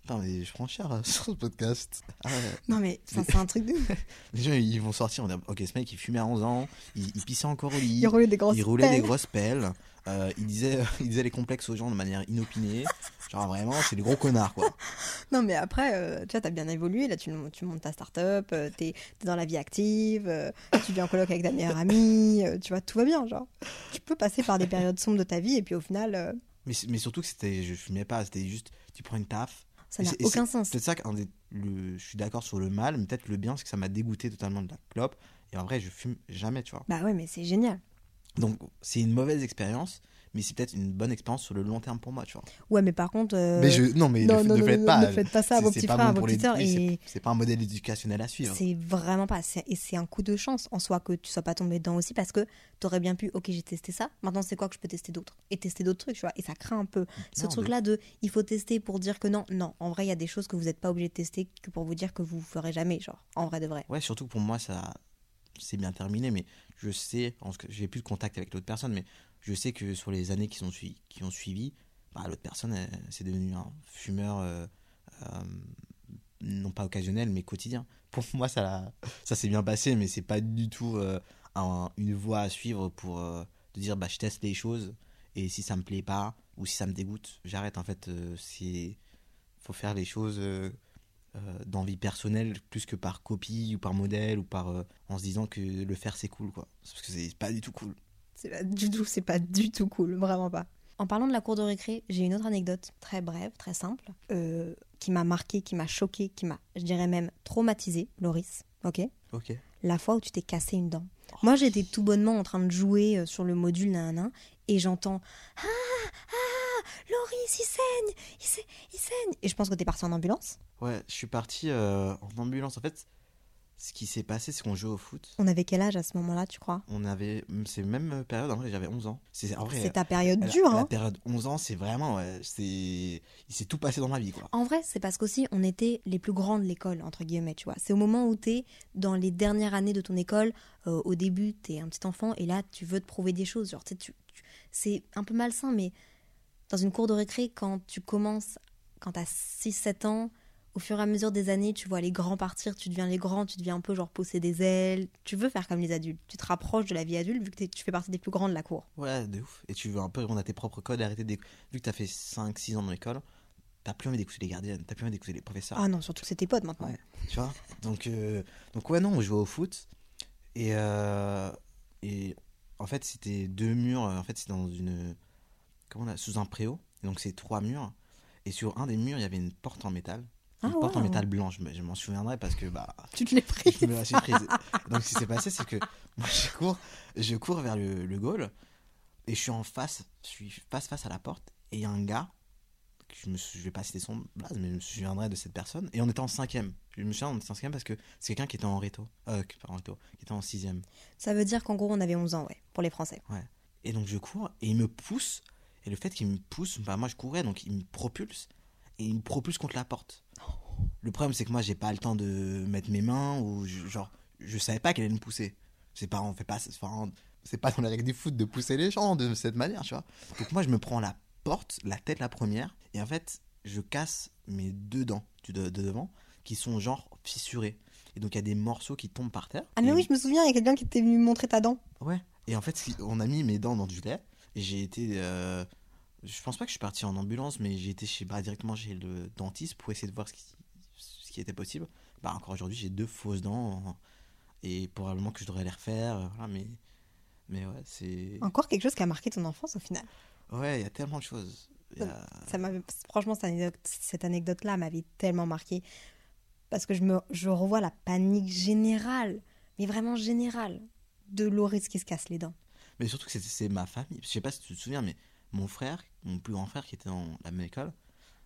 B: Putain, mais je prends cher euh, (laughs) sur ce podcast. Ah.
A: Non, mais c'est un truc de. (laughs)
B: Les gens, ils vont sortir, on dire, ok, ce mec, il fumait à 11 ans, il, il pissait encore au lit,
A: Il roulait des grosses
B: il roulait des
A: pelles.
B: grosses pelles, euh, il, disait, (laughs) il disait les complexes aux gens de manière inopinée. Genre vraiment, c'est des gros connards, quoi. (laughs)
A: Non, mais après, euh, tu vois, t'as bien évolué. Là, tu, tu montes ta start-up, euh, t'es dans la vie active, tu vis en coloc avec ta meilleure (laughs) amie, tu vois, tout va bien, genre. Tu peux passer par des périodes sombres de ta vie et puis au final,
B: Mais, mais surtout que c'était, je fumais pas, c'était juste, tu prends une taf.
A: ça n'a aucun
B: c'est
A: sens.
B: Peut-être ça qu'un des, le, je suis d'accord sur le mal, mais peut-être le bien, c'est que ça m'a dégoûté totalement de la clope. Et en vrai, je fume jamais, tu vois.
A: Bah ouais, mais c'est génial.
B: Donc, c'est une mauvaise expérience, mais c'est peut-être une bonne expérience sur le long terme pour moi, tu vois.
A: Ouais, mais par contre. euh,
B: Mais je, non, mais
A: non,
B: ne,
A: non,
B: ne
A: non,
B: faites
A: non,
B: pas.
A: ne faites pas ça à
B: c'est-
A: vos petits frères, à vos petites sœurs,
B: c'est-
A: et-
B: C'est pas un modèle éducationnel à suivre.
A: C'est vraiment pas. Et c'est un coup de chance en soi que tu sois pas tombé dedans aussi parce que t'aurais bien pu, ok, j'ai testé ça, maintenant c'est quoi que je peux tester d'autres Et tester d'autres trucs, tu vois. Et ça craint un peu. Ce truc-là de il faut tester pour dire que non, non. En vrai, il y a des choses que vous n'êtes pas obligé de tester que pour vous dire que vous ferez jamais, genre, en vrai de vrai.
B: Ouais, surtout pour moi, ça c'est bien terminé, mais je sais, j'ai plus de contact avec l'autre personne, mais je sais que sur les années qui, sont qui ont suivi, bah, l'autre personne, elle- c'est devenu un fumeur, euh, euh, non pas occasionnel, mais quotidien. (laughs) Pour moi, ça, ça s'est bien passé, mais c'est pas du tout euh, un- une voie à suivre pour euh, de dire, bah, je teste les choses, et si ça me plaît pas, ou si ça me dégoûte, j'arrête. En fait, euh, c'est faut faire les choses euh, euh, d'envie personnelle plus que par copie ou par modèle ou par euh, en se disant que le faire c'est cool quoi parce que c'est pas du tout cool
A: C'est pas du tout, c'est pas du tout cool, vraiment pas. En parlant de la cour de récré, j'ai une autre anecdote très brève, très simple, euh, qui m'a marqué, qui m'a choqué, qui m'a, je dirais même, traumatisé, Loris. ok?
B: Ok.
A: La fois où tu t'es cassé une dent. Moi, j'étais tout bonnement en train de jouer euh, sur le module nanana et j'entends Ah Ah Loris, il saigne il, sa- il saigne Et je pense que t'es parti en ambulance.
B: Ouais, je suis parti euh, en ambulance. En fait, ce qui s'est passé, c'est qu'on jouait au foot.
A: On avait quel âge à ce moment-là, tu crois?
B: On avait. C'est même période, en vrai, j'avais 11 ans. C'est
A: ta période
B: la-
A: dure,
B: La
A: hein
B: période 11 ans, c'est vraiment. ouais, c'est Il s'est tout passé dans ma vie, quoi.
A: En vrai, c'est parce qu'aussi, on était les plus grands de l'école, entre guillemets, tu vois. C'est au moment où t'es dans les dernières années de ton école, euh, au début, t'es un petit enfant, et là, tu veux te prouver des choses. Genre, tu- tu- c'est un peu malsain, mais dans une cour de récré, quand tu commences, quand t'as 6-7 ans, au fur et à mesure des années, tu vois les grands partir, tu deviens les grands, tu deviens un peu genre pousser des ailes. Tu veux faire comme les adultes. Tu te rapproches de la vie adulte vu que tu fais partie des plus grands de la cour.
B: Ouais, de ouf. Et tu veux un peu répondre à tes propres codes arrêter d'éc- Vu que t'as fait 5-6 ans dans l'école, t'as plus envie d'écouter les gardiennes, t'as plus envie d'écouter les professeurs.
A: Ah non, surtout que c'est tes potes maintenant.
B: Ouais, tu vois? Donc, euh, donc, ouais, non, on jouait au foot. Et, euh, et en fait, c'était deux murs. En fait, c'était dans une. Comment on a Sous un préau. Donc, c'est trois murs. Et sur un des murs, il y avait une porte en métal. Une
A: Ah,
B: porte en métal blanc, je me- je m'en souviendrai parce que bah,
A: Tu te l'es pris.
B: je me prise. Donc, ce qui s'est passé, c'est que (laughs) moi, je cours, je cours vers le, le goal et je suis en face, je suis face face à la porte et il y a un gars, je ne vais pas citer son blaze, mais je me souviendrai de cette personne. Et on était en cinquième. Je me souviens, on était en cinquième parce que c'est quelqu'un qui était en réto, euh, pas en réto, qui était en sixième.
A: Ça veut dire qu'en gros, on avait 11 ans, ouais, pour les Français.
B: Et donc je cours et il me pousse. Et le fait qu'il me pousse, bah moi je courais, donc il me propulse. Et il me propulse contre la porte. Le problème c'est que moi j'ai pas le temps de mettre mes mains ou je- genre je savais pas qu'elle allait me pousser. C'est pas on fait pas c'est pas, c'est pas dans les règles du foot de pousser les gens de cette manière, tu vois. Donc moi je me prends la porte, la tête la première et en fait je casse mes deux dents du de, de devant qui sont genre fissurées. Et donc il y a des morceaux qui tombent par terre.
A: Ah mais
B: Et-
A: oui, je me souviens, il y a quelqu'un qui était venu me montrer ta dent.
B: Ouais. Et en fait, on a mis mes dents dans du lait. Et j'ai été. euh, je pense pas que je suis parti en ambulance, mais j'ai été chez, bah, directement chez le dentiste pour essayer de voir ce qui, ce qui était possible. Bah, encore aujourd'hui, j'ai deux fausses dents. Et probablement que je devrais les refaire. euh, Voilà, mais. Mais ouais, c'est.
A: Encore quelque chose qui a marqué ton enfance au final?
B: Ouais, il y a tellement de choses. A-
A: Ça franchement, cette anecdote, cette anecdote-là m'avait tellement marqué. Parce que je, me, je revois la panique générale, mais vraiment générale, de Loris qui se casse les dents.
B: Mais surtout que c'est- c'est ma famille. Je sais pas si tu te souviens, mais mon frère, mon plus grand frère qui était dans la même école,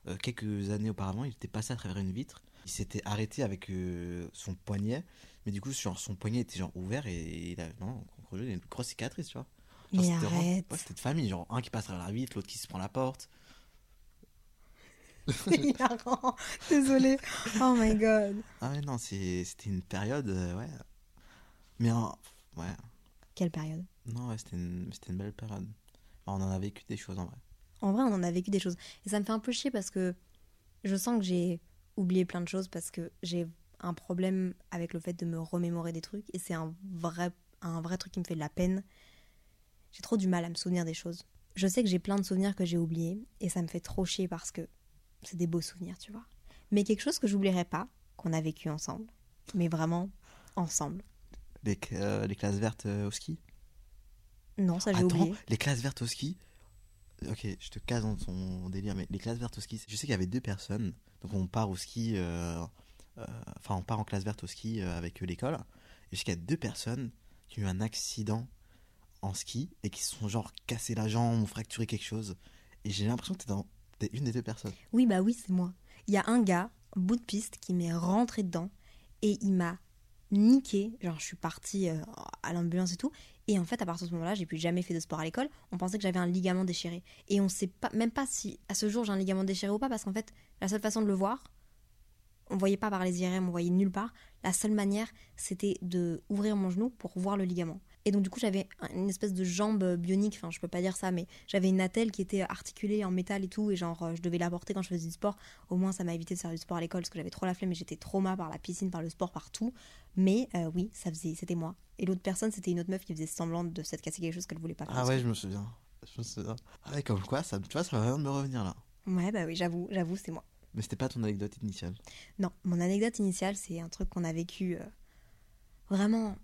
B: euh, quelques années auparavant, il était passé à travers une vitre. Il s'était arrêté avec euh, son poignet, mais du coup, genre, son poignet était genre ouvert et il a, non, il a une grosse cicatrice, tu vois. Genre,
A: Mais
B: c'était
A: arrête.
B: ouais, c'était de famille, genre un qui passe à travers la vitre, l'autre qui se prend la porte. (laughs)
A: C'est hilarant. Désolée. Oh my god.
B: Ah ouais, non, c'est- c'était une période, euh, ouais. Mais ouais,
A: Quelle période?
B: Non, ouais, c'était une, c'était une belle période. On en a vécu des choses en vrai.
A: En vrai, on en a vécu des choses. Et ça me fait un peu chier parce que je sens que j'ai oublié plein de choses parce que j'ai un problème avec le fait de me remémorer des trucs. Et c'est un vrai, un vrai truc qui me fait de la peine. J'ai trop du mal à me souvenir des choses. Je sais que j'ai plein de souvenirs que j'ai oubliés. Et ça me fait trop chier parce que c'est des beaux souvenirs, tu vois. Mais quelque chose que j'oublierai pas, qu'on a vécu ensemble. Mais vraiment ensemble.
B: Les, euh, les classes vertes euh, au ski
A: Non, ça j'ai oublié.
B: les classes vertes au ski. Ok, je te case dans ton délire, mais les classes vertes au ski, je sais qu'il y avait deux personnes. Donc on part au ski, euh, euh, enfin on part en classe verte au ski euh, avec l'école. Et je sais qu'il y a deux personnes qui ont eu un accident en ski et qui se sont genre cassé la jambe ou fracturé quelque chose. Et j'ai l'impression que t'es dans une des deux personnes.
A: Oui, bah oui, c'est moi. Il y a un gars, bout de piste, qui m'est rentré dedans et il m'a niqué. Genre, je suis partie à l'ambulance et tout. Et en fait, à partir de ce moment-là, j'ai plus jamais fait de sport à l'école. On pensait que j'avais un ligament déchiré. Et on sait pas, même pas si à ce jour j'ai un ligament déchiré ou pas, parce qu'en fait, la seule façon de le voir, on voyait pas par les IRM, on voyait nulle part. La seule manière, c'était de ouvrir mon genou pour voir le ligament. Et donc du coup, j'avais un- une espèce de jambe bionique, enfin je peux pas dire ça, mais j'avais une attelle qui était articulée en métal et tout, et genre euh, je devais la porter quand je faisais du sport. Au moins, ça m'a évité de faire du sport à l'école parce que j'avais trop la flemme et j'étais trauma par la piscine, par le sport, partout. Mais euh, oui, ça faisait, c'était moi. Et l'autre personne, c'était une autre meuf qui faisait semblant de s'être cassé quelque chose qu'elle voulait pas faire.
B: Ah ouais, je me souviens. Je me souviens. Ah ouais, comme quoi, ça, tu vois, ça va vraiment me revenir là.
A: Ouais, bah oui, j'avoue, j'avoue, c'est moi.
B: Mais c'était pas ton anecdote initiale.
A: Non, mon anecdote initiale, c'est un truc qu'on a vécu euh, vraiment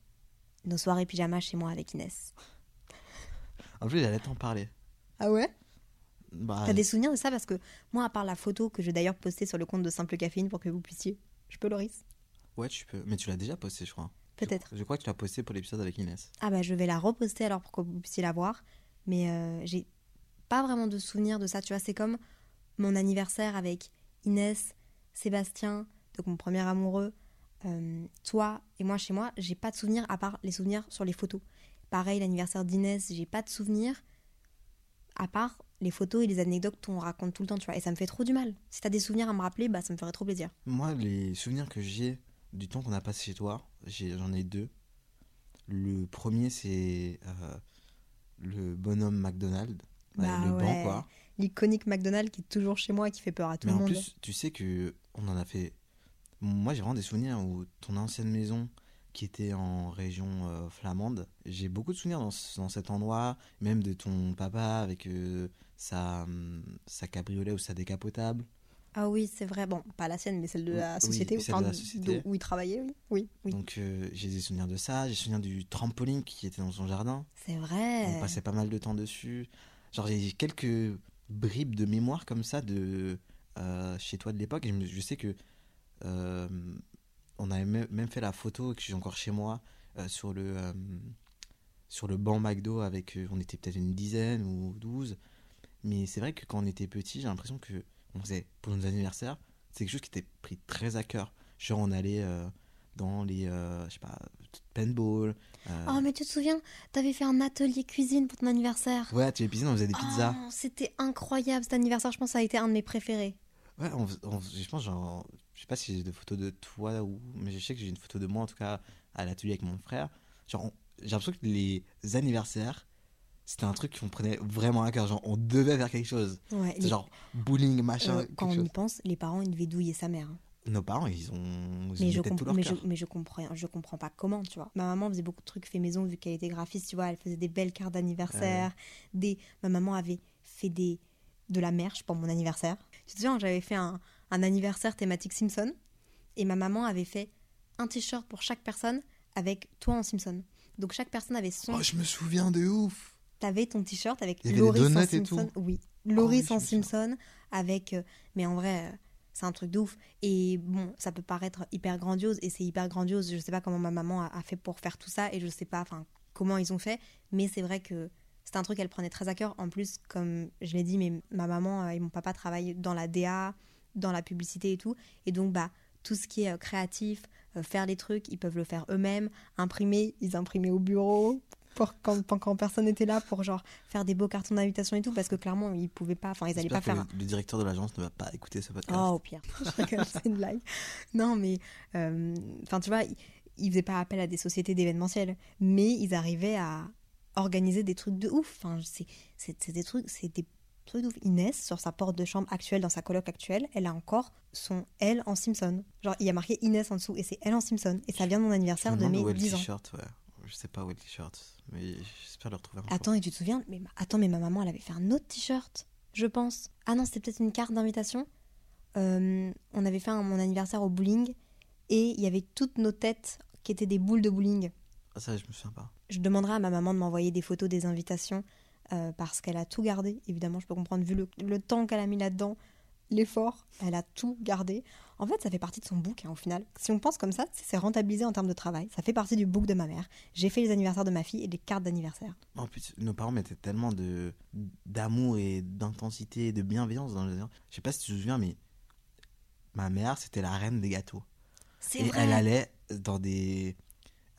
A: nos soirées pyjama chez moi avec Inès.
B: En plus, j'allais t'en parler.
A: Ah ouais?
B: Bah,
A: T'as des souvenirs de ça? Parce que moi, à part la photo que je vais d'ailleurs poster sur le compte de Simple Caféine pour que vous puissiez. Je peux, Loris?
B: Ouais, tu peux. Mais tu l'as déjà posté, je crois.
A: Peut-être.
B: Je crois que tu l'as posté pour l'épisode avec Inès.
A: Ah bah je vais la reposter alors pour que vous puissiez la voir. Mais euh, j'ai pas vraiment de souvenir de ça. Tu vois, c'est comme mon anniversaire avec Inès, Sébastien, donc mon premier amoureux, euh, toi et moi chez moi. J'ai pas de souvenir à part les souvenirs sur les photos. Pareil, l'anniversaire d'Inès, j'ai pas de souvenir à part les photos et les anecdotes qu'on raconte tout le temps, tu vois. Et ça me fait trop du mal. Si t'as des souvenirs à me rappeler, bah ça me ferait trop plaisir.
B: Moi, les souvenirs que j'ai du temps qu'on a passé chez toi, j'en ai deux. Le premier, c'est euh, le bonhomme McDonald. Ouais,
A: Bah
B: le
A: ouais.
B: banc, quoi.
A: L'iconique McDonald's qui est toujours chez moi et qui fait peur à tout
B: Mais
A: le
B: en
A: monde.
B: plus, tu sais que on en a fait. Moi, j'ai vraiment des souvenirs où ton ancienne maison, qui était en région euh, flamande, j'ai beaucoup de souvenirs dans, dans cet endroit, même de ton papa avec euh, sa, hum, sa cabriolet ou sa décapotable.
A: Ah oui, c'est vrai. Bon, pas la sienne, mais celle de la société,
B: celle
A: enfin,
B: de la
A: de-
B: société.
A: où il travaillait, oui. Oui, oui.
B: Donc, euh, j'ai des souvenirs de ça, j'ai des souvenirs du trampoline qui était dans son jardin.
A: C'est vrai.
B: On passait pas mal de temps dessus. Genre, j'ai quelques bribes de mémoire comme ça de euh, chez toi de l'époque. Je, je sais que euh, on avait même fait la photo que j'ai encore chez moi euh, sur le euh, sur le banc McDo avec on était peut-être une dizaine ou douze. Mais c'est vrai que quand on était petit, j'ai l'impression que on faisait pour nos anniversaires, c'est quelque chose qui était pris très à cœur. Genre, on allait dans les je sais pas paintball.
A: Oh, mais tu te souviens, t'avais fait un atelier cuisine pour ton anniversaire.
B: Ouais, tu piscines, on faisait des pizzas.
A: Oh, C'était incroyable cet anniversaire, je pense que ça a été un de mes préférés.
B: Ouais, on, on- je pense, genre, je sais pas si j'ai des photos de toi ou. Mais je sais que j'ai une photo de moi, en tout cas, à l'atelier avec mon frère. Genre, j'ai l'impression que les anniversaires, c'était un truc qu'on prenait vraiment à cœur. Genre, on devait faire quelque chose.
A: Ouais, les-
B: genre, bowling, machin,
A: euh, quand on y pense, les parents, ils devaient douiller sa mère. hein.
B: Nos parents, ils ont. Ils
A: Mais je,
B: tout
A: comp-
B: leur
A: mais, je,
B: cœur.
A: mais je comprends, je comprends pas comment, tu vois. Ma maman faisait beaucoup de trucs fait maison vu qu'elle était graphiste, tu vois. Elle faisait des belles cartes d'anniversaire. Des... Ma maman avait fait des... de la merch pour mon anniversaire. Tu te souviens, j'avais fait un, un anniversaire thématique Simpson. Et ma maman avait fait un t-shirt pour chaque personne avec toi en Simpson. Donc chaque personne avait son.
B: Oh, je me souviens de ouf.
A: T'avais ton t-shirt avec
B: donuts et
A: Simpson.
B: tout.
A: Oui,
B: je
A: en
B: me souviens.
A: Simpson avec. euh, mais en vrai, euh, c'est un truc de ouf. Et bon, ça peut paraître hyper grandiose et c'est hyper grandiose. Je sais pas comment ma maman a, a fait pour faire tout ça et je sais pas, enfin, comment ils ont fait. Mais c'est vrai que c'est un truc qu'elle prenait très à cœur. En plus, comme je l'ai dit, mais ma maman euh, et mon papa travaillent dans la DA, dans la publicité et tout. Et donc, bah, tout ce qui est euh, créatif, euh, faire les trucs, ils peuvent le faire eux-mêmes. Imprimer, ils imprimaient au bureau pour quand, personne n'était là pour genre faire des beaux cartons d'invitation et tout parce que clairement ils pouvaient pas, enfin ils allaient pas faire.
B: que le, le directeur de l'agence ne va pas écouter ce podcast.
A: Oh, au pire. (laughs) C'est une blague. Non, mais. euh, Enfin, tu vois, ils, ils faisaient pas appel à des sociétés d'événementiel, mais ils arrivaient à organiser des trucs de ouf. Enfin, c'est des trucs, c'est des trucs de ouf. Inès, sur sa porte de chambre actuelle, dans sa coloc actuelle, elle a encore son L en Simpson. Genre, il y a marqué Inès en dessous et c'est elle en Simpson. Et ça vient de mon
B: Je
A: anniversaire
B: me
A: de mes
B: où est le
A: 10 ans.
B: t-shirt, ouais. Je sais pas où est le t-shirt, mais j'espère le retrouver un jour.
A: Attends, et tu te souviens mais, ma- Attends, mais ma maman, elle avait fait un autre t-shirt, je pense. Ah non, c'était peut-être une carte d'invitation. Euh, on avait fait un- mon anniversaire au bowling et il y avait toutes nos têtes qui étaient des boules de bowling.
B: Ah, ça, je me souviens pas.
A: Je demanderai à ma maman de m'envoyer des photos des invitations euh, parce qu'elle a tout gardé. Évidemment, je peux comprendre, vu le, le temps qu'elle a mis là-dedans, l'effort, elle a tout gardé. En fait, ça fait partie de son book hein, au final. Si on pense comme ça, c'est rentabilisé en termes de travail. Ça fait partie du book de ma mère. J'ai fait les anniversaires de ma fille et les cartes d'anniversaire.
B: En plus, nos parents mettaient tellement de d'amour et d'intensité et de bienveillance dans les Je sais pas si tu te souviens, mais ma mère, c'était la reine des gâteaux.
A: C'est
B: Et
A: vrai.
B: elle allait dans des.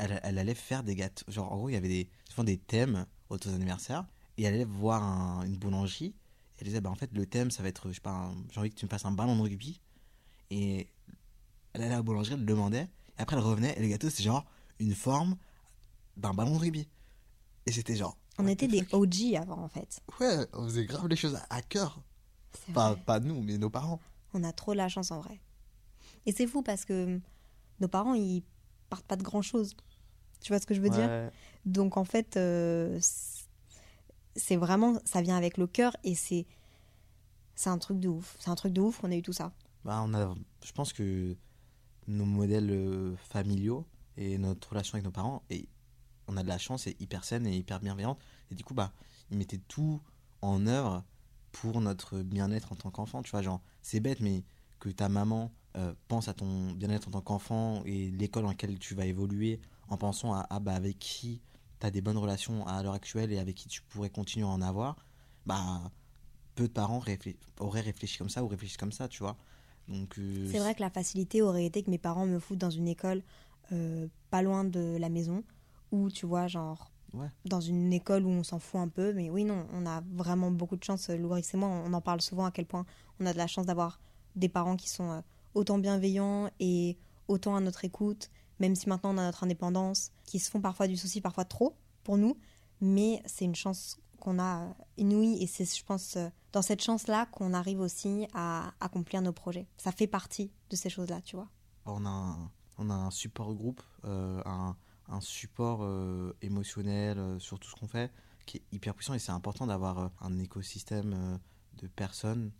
B: Elle, elle allait faire des gâteaux. Genre, en gros, il y avait des, souvent des thèmes autour des anniversaires. Et elle allait voir un- une boulangerie. Et elle disait, bah, en fait, le thème, ça va être, je sais pas, j'ai envie que tu me fasses un ballon de rugby. Et elle allait à la boulangerie, elle le demandait. Et après, elle revenait. Et le gâteau, c'était genre une forme d'un ballon de rugby. Et c'était genre.
A: On était des. OG avant en fait.
B: Ouais, on faisait grave les choses à, cœur.
A: C'est
B: Pas, pas nous, mais nos parents.
A: On a trop la chance en vrai. Et c'est fou parce que nos parents ils partent pas de grand chose. Tu vois ce que je veux dire. Donc en fait, euh, c'est- c'est vraiment, ça vient avec le cœur et c'est, c'est un truc de ouf. C'est un truc de ouf qu'on a eu tout ça.
B: Bah, on a, je pense que nos modèles euh, familiaux et notre relation avec nos parents, et on a de la chance, et hyper saine et hyper bienveillante. Et du coup, bah, ils mettaient tout en œuvre pour notre bien-être en tant qu'enfant. Tu vois, genre, c'est bête, mais que ta maman euh, pense à ton bien-être en tant qu'enfant et l'école dans laquelle tu vas évoluer en pensant à ah, bah, avec qui tu as des bonnes relations à l'heure actuelle et avec qui tu pourrais continuer à en avoir, bah, peu de parents auraient réfléchi comme ça ou réfléchissent comme ça, tu vois. Donc, euh,
A: c'est vrai que la facilité aurait été que mes parents me foutent dans une école euh, pas loin de la maison, ou tu vois, genre dans une école où on s'en fout un peu. Mais oui, non, on a vraiment beaucoup de chance, Louris et moi, on en parle souvent à quel point on a de la chance d'avoir des parents qui sont euh, autant bienveillants et autant à notre écoute, même si maintenant on a notre indépendance, qui se font parfois du souci, parfois trop pour nous. Mais c'est une chance qu'on a euh, inouïe et c'est, je pense, euh, dans cette chance-là qu'on arrive aussi à accomplir nos projets. Ça fait partie de ces choses-là, tu vois.
B: On a un, on a un support groupe, un, un, support émotionnel sur tout ce qu'on fait qui est hyper puissant et c'est important d'avoir un écosystème de personnes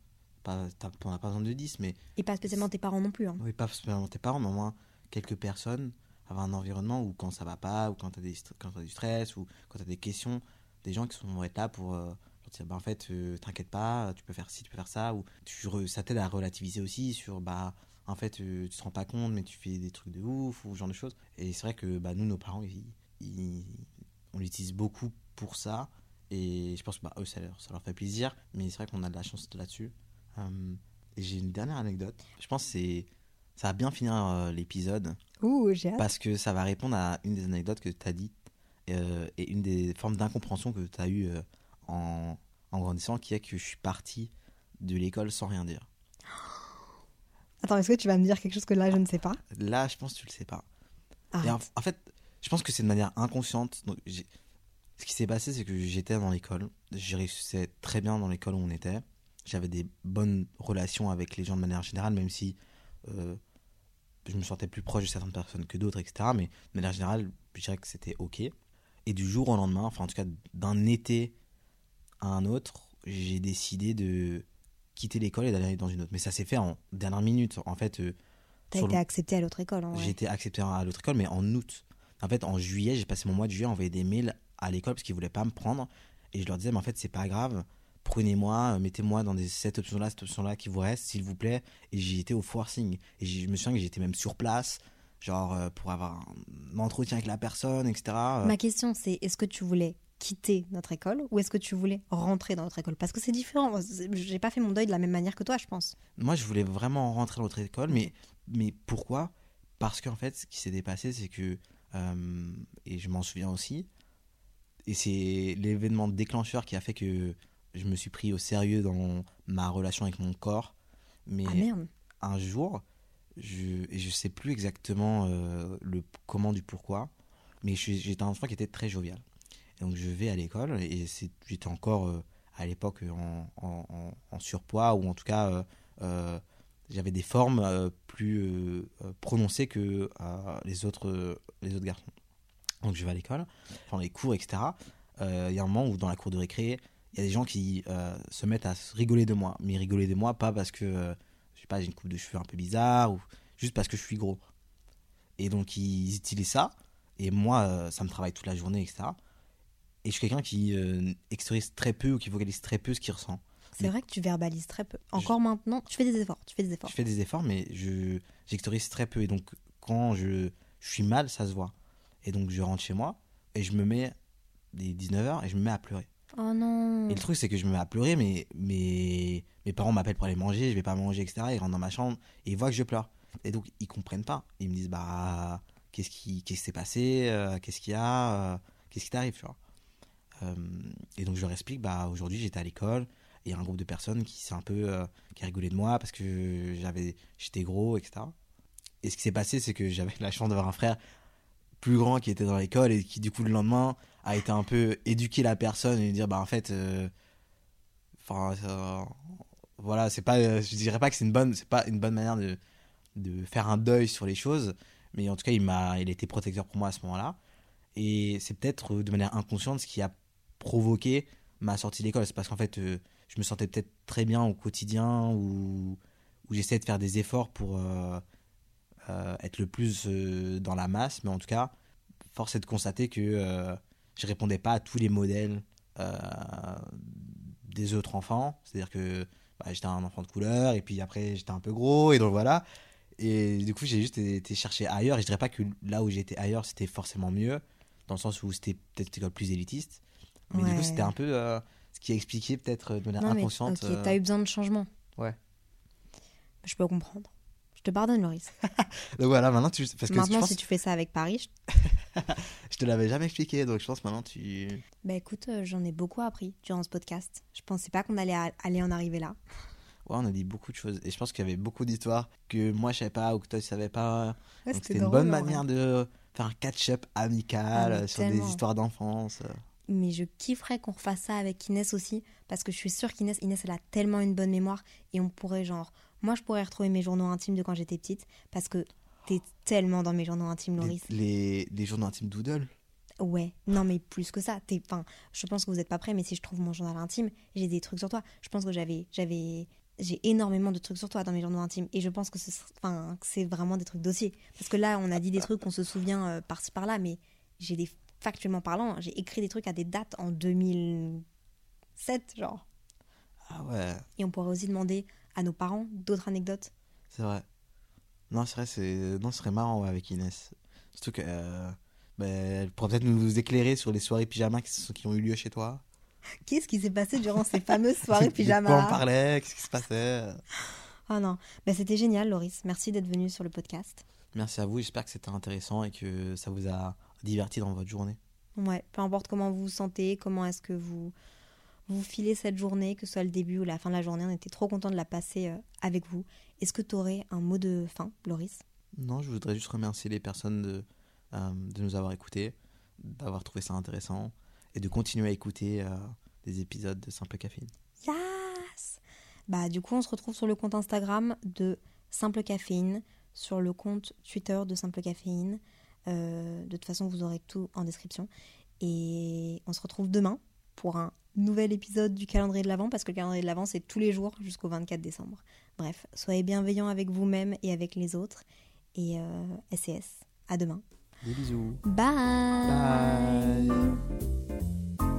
B: pas, t'en as pas besoin de 10, mais.
A: Et pas spécialement tes parents non plus. Hein.
B: Oui, pas spécialement tes parents, mais au moins quelques personnes, avoir un environnement où quand ça va pas, ou quand tu as, as, du stress, ou quand tu as des questions, des gens qui sont là pour euh, dire bah, en fait, euh, t'inquiète pas, tu peux faire ci, tu peux faire ça, ou tu, ça t'aide à relativiser aussi sur bah en fait, euh, tu te rends pas compte, mais tu fais des trucs de ouf, ou ce genre de choses. Et c'est vrai que bah, nous, nos parents, ils, on l'utilise beaucoup pour ça. Et je pense que bah, eux, ça leur, ça leur fait plaisir. Mais c'est vrai qu'on a de la chance là-dessus. Euh, et j'ai une dernière anecdote. Je pense que c'est ça va bien finir euh, l'épisode.
A: Ouh, j'ai hâte.
B: Parce que ça va répondre à une des anecdotes que tu as dites euh, et une des formes d'incompréhension que tu as eues en, en, grandissant, qui est que je suis parti de l'école sans rien dire. (gasps)
A: Attends, est-ce que tu vas me dire quelque chose que là je ne sais pas?
B: Là, je pense que tu le sais pas. En, en, fait, je pense que c'est de manière inconsciente. Donc, ce qui s'est passé, c'est que j'étais dans l'école. J'ai réussi très bien dans l'école où on était j'avais des bonnes relations avec les gens de manière générale, même si euh, je me sentais plus proche de certaines personnes que d'autres, etc. Mais de manière générale, je dirais que c'était OK. Et du jour au lendemain, enfin en tout cas d'un été à un autre, j'ai décidé de quitter l'école et d'aller dans une autre. Mais ça s'est fait en dernière minute. En fait, euh,
A: T'as été accepté à l'autre école.
B: J'ai été accepté à l'autre école, mais en août. En fait, en juillet, j'ai passé mon mois de juillet à envoyer des mails à l'école parce qu'ils voulaient pas me prendre. Et je leur disais, mais en fait, c'est pas grave prenez-moi, euh, mettez-moi dans des, cette option-là, cette option-là qui vous reste, s'il vous plaît. Et j'y étais au forcing. Et je me souviens que j'étais même sur place, genre euh, pour avoir un entretien avec la personne, etc.
A: Euh. Ma question, c'est est-ce que tu voulais quitter notre école ou est-ce que tu voulais rentrer dans notre école? Parce que c'est différent. J'ai pas fait mon deuil de la même manière que toi, je pense.
B: Moi, je voulais vraiment rentrer dans notre école, mais, mais pourquoi? Parce qu'en fait, ce qui s'est dépassé, c'est que, et je m'en souviens aussi, et c'est l'événement déclencheur qui a fait que je me suis pris au sérieux dans ma relation avec mon corps. Mais
A: ah,
B: un jour, je, je sais plus exactement euh, le comment du pourquoi, mais j'étais un enfant qui était très jovial. Et donc je vais à l'école et j'étais encore euh, à l'époque en, en, surpoids ou en tout cas euh, j'avais des formes plus prononcées que les, autres, les autres garçons. Donc je vais à l'école, pendant les cours, etc. Il y a un moment où dans la cour de récré, il y a des gens qui euh, se mettent à rigoler de moi. Mais rigoler de moi, pas parce que, euh, je sais pas, j'ai une coupe de cheveux un peu bizarre, ou juste parce que je suis gros. Et donc, ils utilisent ça. Et moi, euh, ça me travaille toute la journée, etc. Et je suis quelqu'un qui extériorise très peu ou qui vocalise très peu ce qu'il ressent.
A: C'est vrai que tu verbalises très peu. Encore maintenant, tu fais des efforts. Tu fais des efforts.
B: Je fais des efforts, mais je j'extériorise très peu. Et donc, quand je, je suis mal, ça se voit. Et donc, je rentre chez moi et je me mets des 19h et je me mets à pleurer.
A: Oh non.
B: Et le truc, c'est que je me mets à pleurer, mais, mes parents m'appellent pour aller manger, je vais pas manger, etc. Ils rentrent dans ma chambre et ils voient que je pleure. Et donc, ils comprennent pas. Ils me disent, bah, qu'est-ce qui s'est passé euh, Qu'est-ce qu'il y a euh, Qu'est-ce qui t'arrive, tu vois euh, Et donc, je leur explique, bah, aujourd'hui, j'étais à l'école. Et il y a un groupe de personnes qui s'est un peu qui a rigolé de moi parce que j'avais j'étais gros etc et ce qui s'est passé c'est que j'avais (laughs) la chance d'avoir un frère plus grand qui était dans l'école et qui du coup le lendemain a été un peu éduquer la personne et dire bah en fait euh, enfin voilà c'est pas je dirais pas que c'est une bonne c'est pas une bonne manière de, de faire un deuil sur les choses mais en tout cas il m'a il a été protecteur pour moi à ce moment-là. Et c'est peut-être de manière inconsciente ce qui a provoqué ma sortie de l'école. C'est parce qu'en fait euh, je me sentais peut-être très bien au quotidien ou où j'essayais de faire des efforts pour euh, être le plus dans la masse. Mais en tout cas force est de constater que je répondais pas à tous les modèles euh, des autres enfants. C'est-à-dire que bah, j'étais un enfant de couleur, et puis après j'étais un peu gros, et donc voilà. Et du coup, j'ai juste été chercher ailleurs. Et je dirais pas que là où j'étais ailleurs, c'était forcément mieux, dans le sens où c'était peut-être une école plus élitiste. Mais du coup, c'était un peu euh, ce qui a expliqué peut-être de manière
A: Non,
B: inconsciente.
A: ok,
B: euh,
A: t'as eu besoin de changement.
B: Ouais.
A: Je peux comprendre. Je te pardonne, Loris. (laughs)
B: Donc voilà, maintenant tu. Parce que
A: Maintenant, si tu fais ça avec Paris, je... (laughs) (laughs)
B: je te l'avais jamais expliqué, donc je pense maintenant tu.
A: bah écoute, euh, j'en ai beaucoup appris durant ce podcast. Je pensais pas qu'on allait aller en arriver là.
B: Ouais, on a dit beaucoup de choses. Et je pense qu'il y avait beaucoup d'histoires que moi je savais pas ou que toi tu savais pas.
A: Ouais,
B: Donc
A: c'était
B: une bonne manière de faire un catch-up amical
A: Ah,
B: sur
A: tellement.
B: des histoires d'enfance.
A: Mais je kifferais qu'on refasse ça avec Inès aussi, parce que je suis sûre qu'Inès, Inès, elle a tellement une bonne mémoire, et on pourrait genre, moi je pourrais retrouver mes journaux intimes de quand j'étais petite, parce que t'es tellement dans mes journaux intimes, Loris.
B: les, les journaux intimes Doodle.
A: Ouais, non mais plus que ça. T'es, enfin, je pense que vous êtes pas prêts, mais si je trouve mon journal intime, j'ai des trucs sur toi. Je pense que j'avais, j'avais, j'ai énormément de trucs sur toi dans mes journaux intimes, et je pense enfin, que c'est vraiment des trucs dossiers. Parce que là, on a dit des trucs qu'on se souvient euh, par-ci par-là, mais j'ai des factuellement parlant, j'ai écrit des trucs à des dates en 2007, genre.
B: Ah ouais,
A: Et on pourrait aussi demander à nos parents d'autres anecdotes.
B: c'est vrai. Non, c'est vrai, c'est... Non, ce serait marrant ouais, avec Inès. Surtout que. euh, ben, elle peut-être nous éclairer sur les soirées pyjama qui, sont- qui ont eu lieu chez toi.
A: Qu'est-ce qui s'est passé durant ces fameuses (laughs) soirées
B: De quoi on
A: pyjama
B: parlait, qu'est-ce qui se passait?
A: Ah non, bah, c'était génial, Loris. Merci d'être venu sur le podcast.
B: Merci à vous, j'espère que c'était intéressant et que ça vous a diverti dans votre journée.
A: Ouais, peu importe comment vous vous sentez, comment est-ce que vous vous filez cette journée, que ce soit le début ou la fin de la journée, on était trop content de la passer euh, avec vous. Est-ce que tu aurais un mot de fin, Loris?
B: Non, je voudrais juste remercier les personnes de, euh, de nous avoir écoutés, d'avoir trouvé ça intéressant et de continuer à écouter euh, des épisodes de Simple Caféine.
A: Yes Bah du coup, on se retrouve sur le compte Instagram de Simple Caféine, sur le compte Twitter de Simple Caféine. Euh, de toute façon, vous aurez tout en description. Et on se retrouve demain pour un nouvel épisode du calendrier de l'Avent, parce que le calendrier de l'Avent, c'est tous les jours jusqu'au 24 décembre. Bref, soyez bienveillants avec vous-même et avec les autres. Et euh, SES, à demain.
B: Des bisous.
A: Bye
B: Bye.